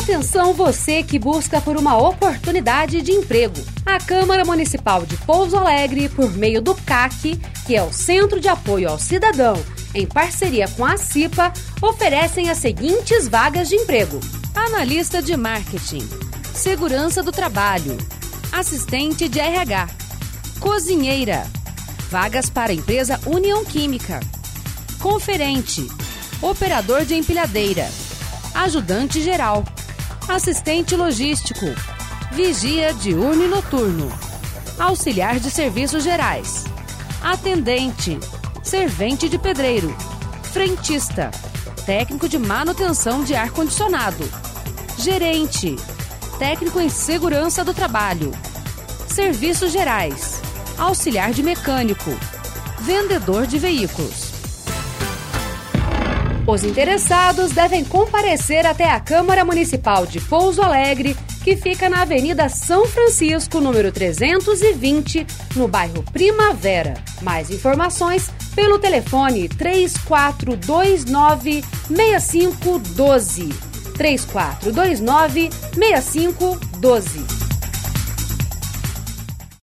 Atenção você que busca por uma oportunidade de emprego. A Câmara Municipal de Pouso Alegre, por meio do CAC, que é o Centro de Apoio ao Cidadão, em parceria com a CIPA, oferecem as seguintes vagas de emprego: analista de marketing, segurança do trabalho, assistente de RH, cozinheira, vagas para a empresa União Química, conferente, operador de empilhadeira, ajudante geral assistente logístico, vigia diurno e noturno, auxiliar de serviços gerais, atendente, servente de pedreiro, frentista, técnico de manutenção de ar-condicionado, gerente, técnico em segurança do trabalho, serviços gerais, auxiliar de mecânico, vendedor de veículos. Os interessados devem comparecer até a Câmara Municipal de Pouso Alegre, que fica na Avenida São Francisco, número 320, no bairro Primavera. Mais informações pelo telefone 3429 6512. 3429 6512.